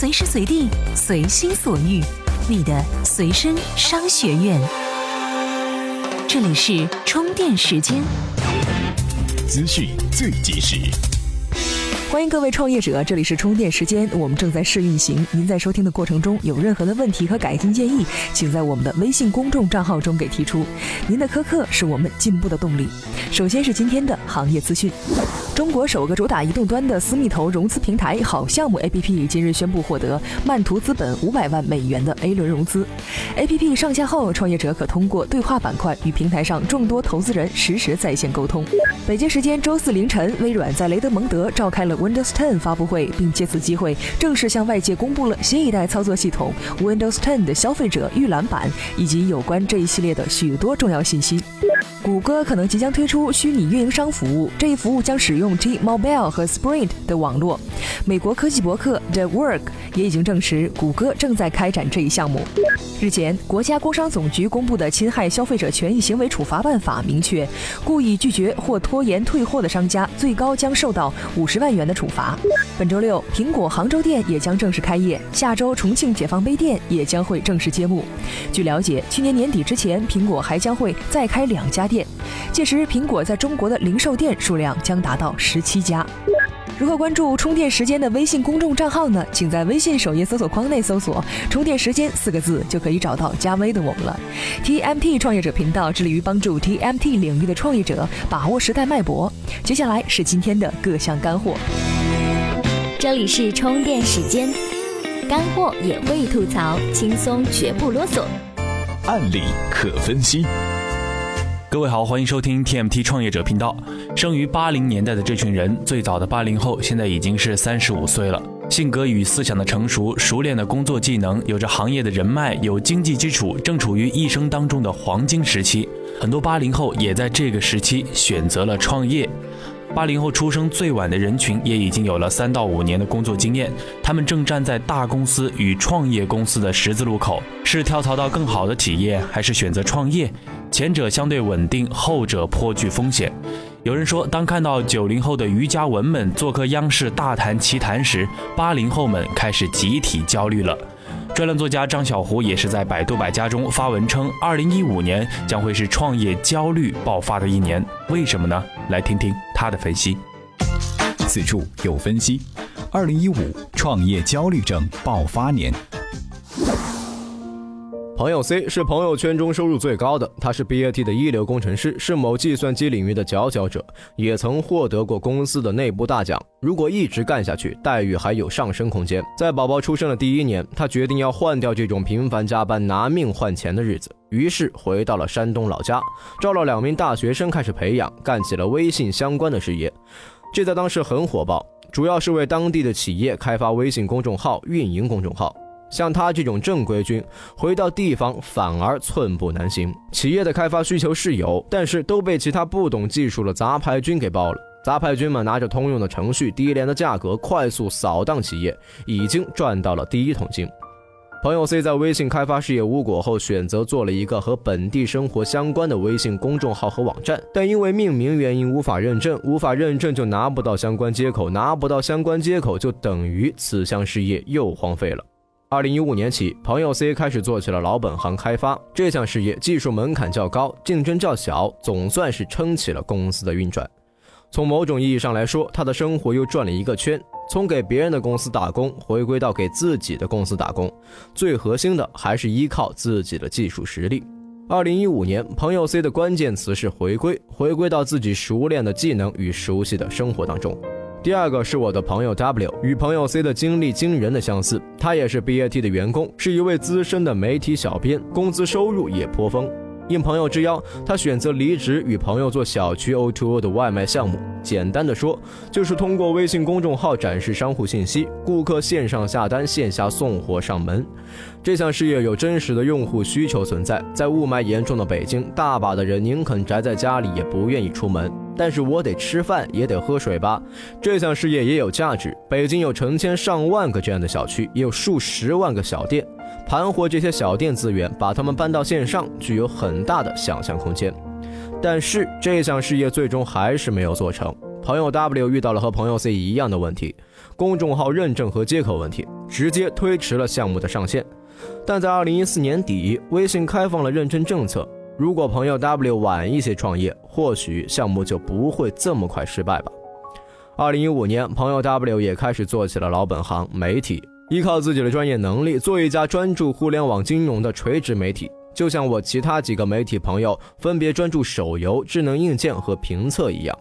随时随地，随心所欲，你的随身商学院。这里是充电时间，资讯最及时。欢迎各位创业者，这里是充电时间，我们正在试运行。您在收听的过程中有任何的问题和改进建议，请在我们的微信公众账号中给提出。您的苛刻是我们进步的动力。首先是今天的行业资讯。中国首个主打移动端的私密投融资平台好项目 APP 今日宣布获得曼图资本五百万美元的 A 轮融资。APP 上线后，创业者可通过对话板块与平台上众多投资人实时在线沟通。北京时间周四凌晨，微软在雷德蒙德召开了 Windows 10发布会，并借此机会正式向外界公布了新一代操作系统 Windows 10的消费者预览版以及有关这一系列的许多重要信息。谷歌可能即将推出虚拟运营商服务，这一服务将使用 T-Mobile 和 Sprint 的网络。美国科技博客 The Work 也已经证实，谷歌正在开展这一项目。日前，国家工商总局公布的侵害消费者权益行为处罚办法明确，故意拒绝或拖延退货的商家，最高将受到五十万元的处罚。本周六，苹果杭州店也将正式开业，下周重庆解放碑店也将会正式揭幕。据了解，去年年底之前，苹果还将会再开两家店，届时苹果在中国的零售店数量将达到十七家。如何关注充电时间的微信公众账号呢？请在微信首页搜索框内搜索“充电时间”四个字，就可以找到加微的我们了。TMT 创业者频道致力于帮助 TMT 领域的创业者把握时代脉搏。接下来是今天的各项干货。这里是充电时间，干货也会吐槽，轻松绝不啰嗦，案例可分析。各位好，欢迎收听 TMT 创业者频道。生于八零年代的这群人，最早的八零后，现在已经是三十五岁了。性格与思想的成熟，熟练的工作技能，有着行业的人脉，有经济基础，正处于一生当中的黄金时期。很多八零后也在这个时期选择了创业。八零后出生最晚的人群也已经有了三到五年的工作经验，他们正站在大公司与创业公司的十字路口，是跳槽到更好的企业，还是选择创业？前者相对稳定，后者颇具风险。有人说，当看到九零后的瑜伽文们做客央视大谈奇谈时，八零后们开始集体焦虑了。专栏作家张小胡也是在百度百家中发文称，二零一五年将会是创业焦虑爆发的一年。为什么呢？来听听他的分析。此处有分析：二零一五创业焦虑症爆发年。朋友 C 是朋友圈中收入最高的，他是 BAT 的一流工程师，是某计算机领域的佼佼者，也曾获得过公司的内部大奖。如果一直干下去，待遇还有上升空间。在宝宝出生的第一年，他决定要换掉这种频繁加班、拿命换钱的日子，于是回到了山东老家，招了两名大学生开始培养，干起了微信相关的事业。这在当时很火爆，主要是为当地的企业开发微信公众号、运营公众号。像他这种正规军，回到地方反而寸步难行。企业的开发需求是有，但是都被其他不懂技术的杂牌军给包了。杂牌军们拿着通用的程序、低廉的价格，快速扫荡企业，已经赚到了第一桶金。朋友 C 在微信开发事业无果后，选择做了一个和本地生活相关的微信公众号和网站，但因为命名原因无法认证，无法认证就拿不到相关接口，拿不到相关接口就等于此项事业又荒废了。二零一五年起，朋友 C 开始做起了老本行开发这项事业，技术门槛较高，竞争较小，总算是撑起了公司的运转。从某种意义上来说，他的生活又转了一个圈，从给别人的公司打工，回归到给自己的公司打工，最核心的还是依靠自己的技术实力。二零一五年，朋友 C 的关键词是回归，回归到自己熟练的技能与熟悉的生活当中。第二个是我的朋友 W，与朋友 C 的经历惊人的相似，他也是 BAT 的员工，是一位资深的媒体小编，工资收入也颇丰。应朋友之邀，他选择离职，与朋友做小区 O2O 的外卖项目。简单的说，就是通过微信公众号展示商户信息，顾客线上下单，线下送货上门。这项事业有真实的用户需求存在，在雾霾严重的北京，大把的人宁肯宅在家里，也不愿意出门。但是我得吃饭，也得喝水吧。这项事业也有价值。北京有成千上万个这样的小区，也有数十万个小店。盘活这些小店资源，把它们搬到线上，具有很大的想象空间。但是这项事业最终还是没有做成。朋友 W 遇到了和朋友 C 一样的问题：公众号认证和接口问题。直接推迟了项目的上线。但在二零一四年底，微信开放了认证政策，如果朋友 W 晚一些创业，或许项目就不会这么快失败吧。二零一五年，朋友 W 也开始做起了老本行媒体，依靠自己的专业能力，做一家专注互联网金融的垂直媒体。就像我其他几个媒体朋友分别专注手游、智能硬件和评测一样。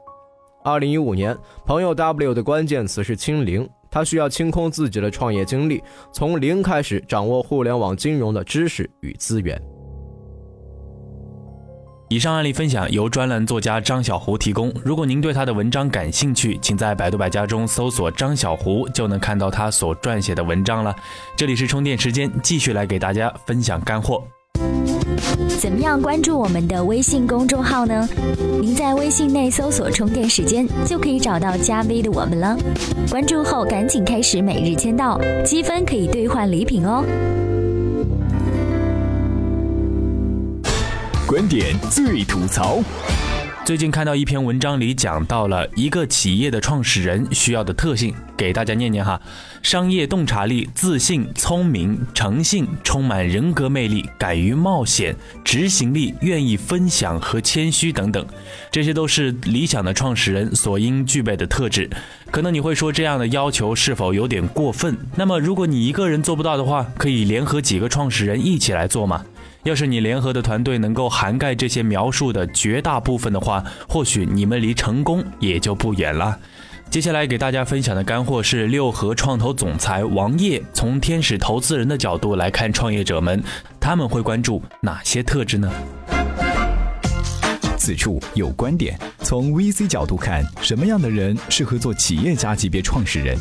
二零一五年，朋友 W 的关键词是清零，他需要清空自己的创业经历，从零开始掌握互联网金融的知识与资源。以上案例分享由专栏作家张小胡提供。如果您对他的文章感兴趣，请在百度百家中搜索张小胡，就能看到他所撰写的文章了。这里是充电时间，继续来给大家分享干货。怎么样关注我们的微信公众号呢？您在微信内搜索“充电时间”，就可以找到加 V 的我们了。关注后赶紧开始每日签到，积分可以兑换礼品哦。观点最吐槽。最近看到一篇文章里讲到了一个企业的创始人需要的特性，给大家念念哈：商业洞察力、自信、聪明、诚信、充满人格魅力、敢于冒险、执行力、愿意分享和谦虚等等，这些都是理想的创始人所应具备的特质。可能你会说这样的要求是否有点过分？那么如果你一个人做不到的话，可以联合几个创始人一起来做吗？要是你联合的团队能够涵盖这些描述的绝大部分的话，或许你们离成功也就不远了。接下来给大家分享的干货是六合创投总裁王烨从天使投资人的角度来看创业者们，他们会关注哪些特质呢？此处有观点，从 VC 角度看，什么样的人适合做企业家级别创始人？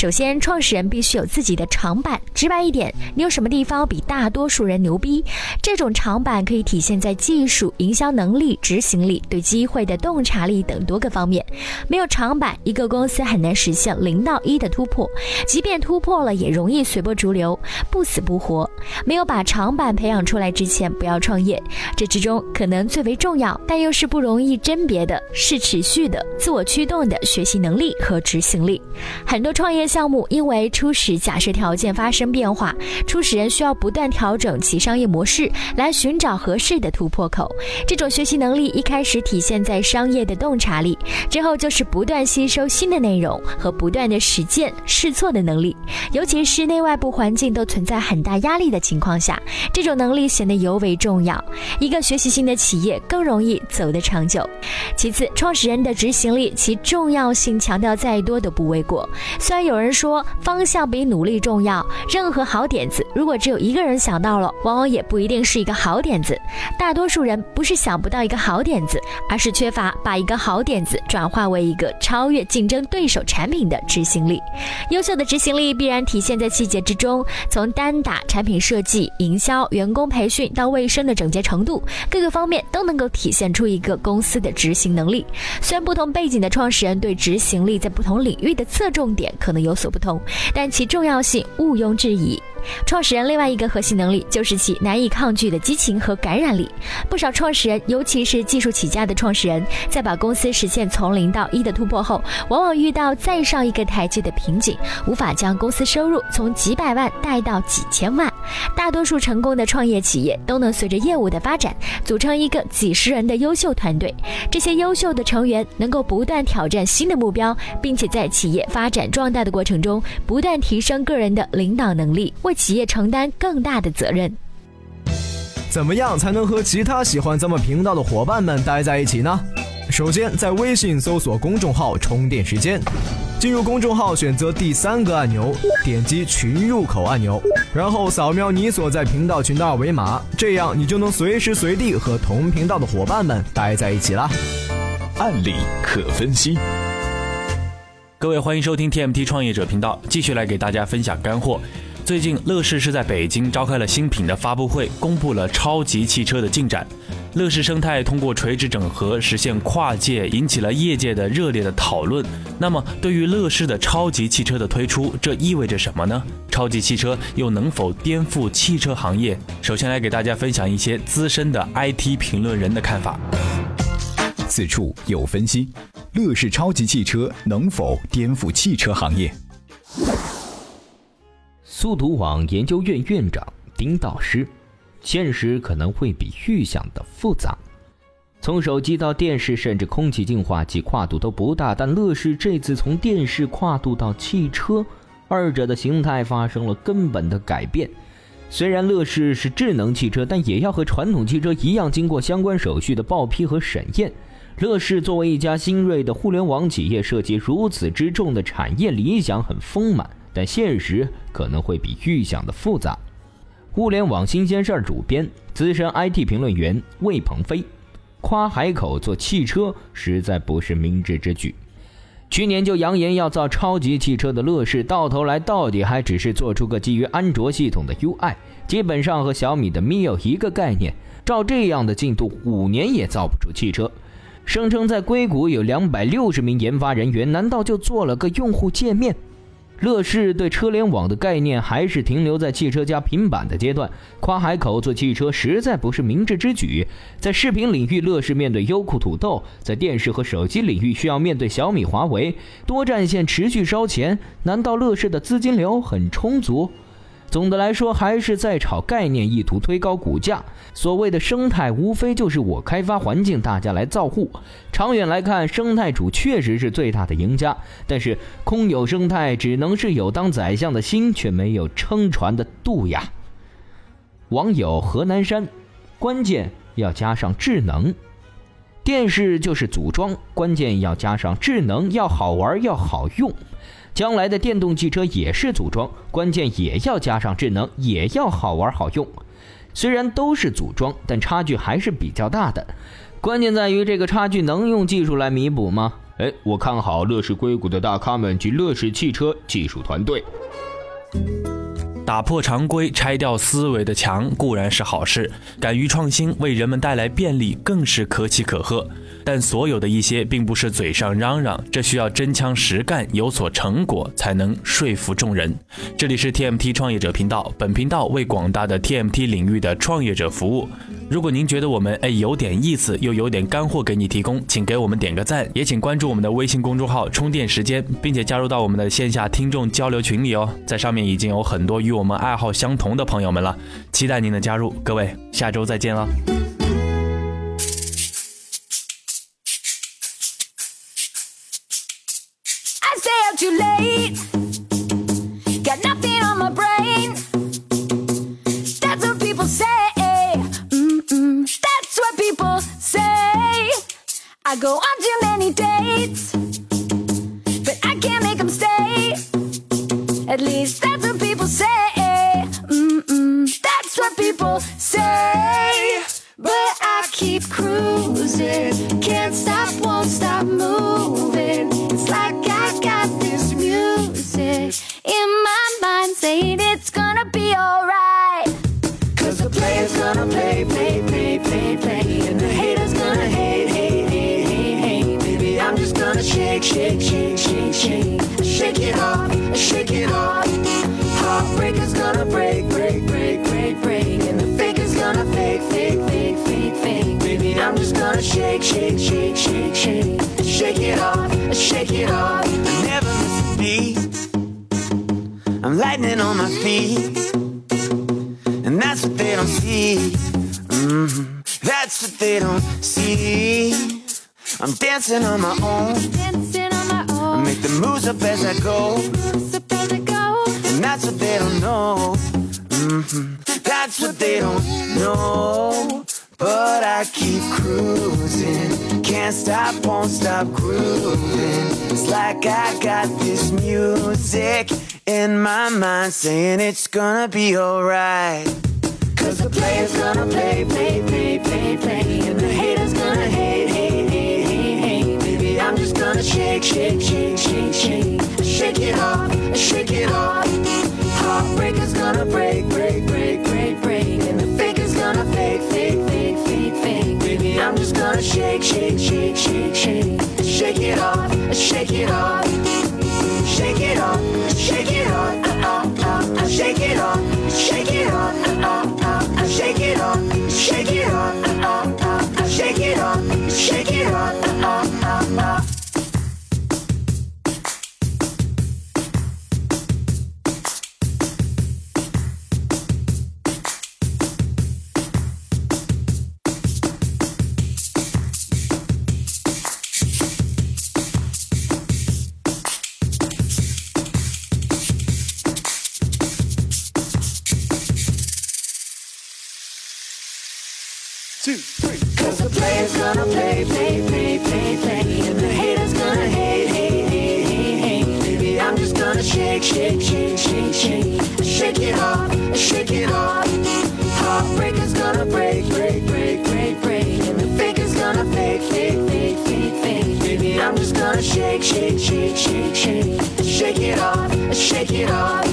首先，创始人必须有自己的长板。直白一点，你有什么地方比大多数人牛逼？这种长板可以体现在技术、营销能力、执行力、对机会的洞察力等多个方面。没有长板，一个公司很难实现零到一的突破，即便突破了，也容易随波逐流，不死不活。没有把长板培养出来之前，不要创业。这之中可能最为重要，但又是不容易甄别的，是持续的、自我驱动的学习能力和执行力。很多创业。项目因为初始假设条件发生变化，初始人需要不断调整其商业模式，来寻找合适的突破口。这种学习能力一开始体现在商业的洞察力，之后就是不断吸收新的内容和不断的实践试错的能力。尤其是内外部环境都存在很大压力的情况下，这种能力显得尤为重要。一个学习型的企业更容易走得长久。其次，创始人的执行力，其重要性强调再多都不为过。虽然。有有人说方向比努力重要。任何好点子，如果只有一个人想到了，往往也不一定是一个好点子。大多数人不是想不到一个好点子，而是缺乏把一个好点子转化为一个超越竞争对手产品的执行力。优秀的执行力必然体现在细节之中，从单打、产品设计、营销、员工培训到卫生的整洁程度，各个方面都能够体现出一个公司的执行能力。虽然不同背景的创始人对执行力在不同领域的侧重点可能有。有所不同，但其重要性毋庸置疑。创始人另外一个核心能力就是其难以抗拒的激情和感染力。不少创始人，尤其是技术起家的创始人，在把公司实现从零到一的突破后，往往遇到再上一个台阶的瓶颈，无法将公司收入从几百万带到几千万。大多数成功的创业企业都能随着业务的发展，组成一个几十人的优秀团队。这些优秀的成员能够不断挑战新的目标，并且在企业发展壮大的过程中，不断提升个人的领导能力。为企业承担更大的责任。怎么样才能和其他喜欢咱们频道的伙伴们待在一起呢？首先，在微信搜索公众号“充电时间”，进入公众号，选择第三个按钮，点击群入口按钮，然后扫描你所在频道群的二维码，这样你就能随时随地和同频道的伙伴们待在一起啦。案例可分析。各位，欢迎收听 TMT 创业者频道，继续来给大家分享干货。最近，乐视是在北京召开了新品的发布会，公布了超级汽车的进展。乐视生态通过垂直整合实现跨界，引起了业界的热烈的讨论。那么，对于乐视的超级汽车的推出，这意味着什么呢？超级汽车又能否颠覆汽车行业？首先来给大家分享一些资深的 IT 评论人的看法。此处有分析。乐视超级汽车能否颠覆汽车行业？速读网研究院院长丁道师，现实可能会比预想的复杂。从手机到电视，甚至空气净化器，跨度都不大。但乐视这次从电视跨度到汽车，二者的形态发生了根本的改变。虽然乐视是智能汽车，但也要和传统汽车一样，经过相关手续的报批和审验。乐视作为一家新锐的互联网企业，涉及如此之重的产业，理想很丰满，但现实可能会比预想的复杂。互联网新鲜事儿主编、资深 IT 评论员魏鹏飞。夸海口做汽车实在不是明智之举。去年就扬言要造超级汽车的乐视，到头来到底还只是做出个基于安卓系统的 UI，基本上和小米的 Mio 一个概念。照这样的进度，五年也造不出汽车。声称在硅谷有两百六十名研发人员，难道就做了个用户界面？乐视对车联网的概念还是停留在汽车加平板的阶段，跨海口做汽车实在不是明智之举。在视频领域，乐视面对优酷、土豆；在电视和手机领域，需要面对小米、华为，多战线持续烧钱。难道乐视的资金流很充足？总的来说，还是在炒概念，意图推高股价。所谓的生态，无非就是我开发环境，大家来造户。长远来看，生态主确实是最大的赢家。但是，空有生态，只能是有当宰相的心，却没有撑船的度呀。网友河南山，关键要加上智能。电视就是组装，关键要加上智能，要好玩，要好用。将来的电动汽车也是组装，关键也要加上智能，也要好玩好用。虽然都是组装，但差距还是比较大的。关键在于这个差距能用技术来弥补吗？哎，我看好乐视硅谷的大咖们及乐视汽车技术团队。打破常规、拆掉思维的墙固然是好事，敢于创新，为人们带来便利更是可喜可贺。但所有的一些并不是嘴上嚷嚷，这需要真枪实干，有所成果才能说服众人。这里是 TMT 创业者频道，本频道为广大的 TMT 领域的创业者服务。如果您觉得我们哎有点意思，又有点干货给你提供，请给我们点个赞，也请关注我们的微信公众号“充电时间”，并且加入到我们的线下听众交流群里哦。在上面已经有很多与我我们爱好相同的朋友们了，期待您的加入。各位，下周再见了。too late. Got nothing on my brain. That's what people say. Mm-mm. That's what people say. I go on too many dates, but I can't make them stay. At least gonna break, break, break, break, break. And the faker's gonna fake, fake, fake, fake, fake. Baby, I'm just gonna shake, shake, shake, shake, shake. Shake it off, shake it off. Never miss a beat. I'm lightning on my feet, and that's what they don't see. Mm-hmm. That's what they don't see. I'm dancing on my own. Dancing on my own. I make the moves up as I go. And that's what they don't know. Mm-hmm. That's what they don't know. But I keep cruising. Can't stop, won't stop grooving. It's like I got this music in my mind saying it's gonna be alright. Cause the player's gonna play, play, play, play, play. And the hater's gonna hate, Shake, shake, shake, shake, shake. Shake it off, shake it off. Heartbreaker's gonna break, break, break. Play, play, play, play, play. And the haters gonna hate, hate, hate, hate, hate. Baby, I'm just gonna shake, shake, shake, shake, shake. Shake it off, shake it off. Heartbreaker's gonna break, break, break, break, break. And the faker's gonna fake, fake, fake, fake, fake. Baby, I'm just gonna shake, shake, shake, shake, shake. Shake it off, shake it off.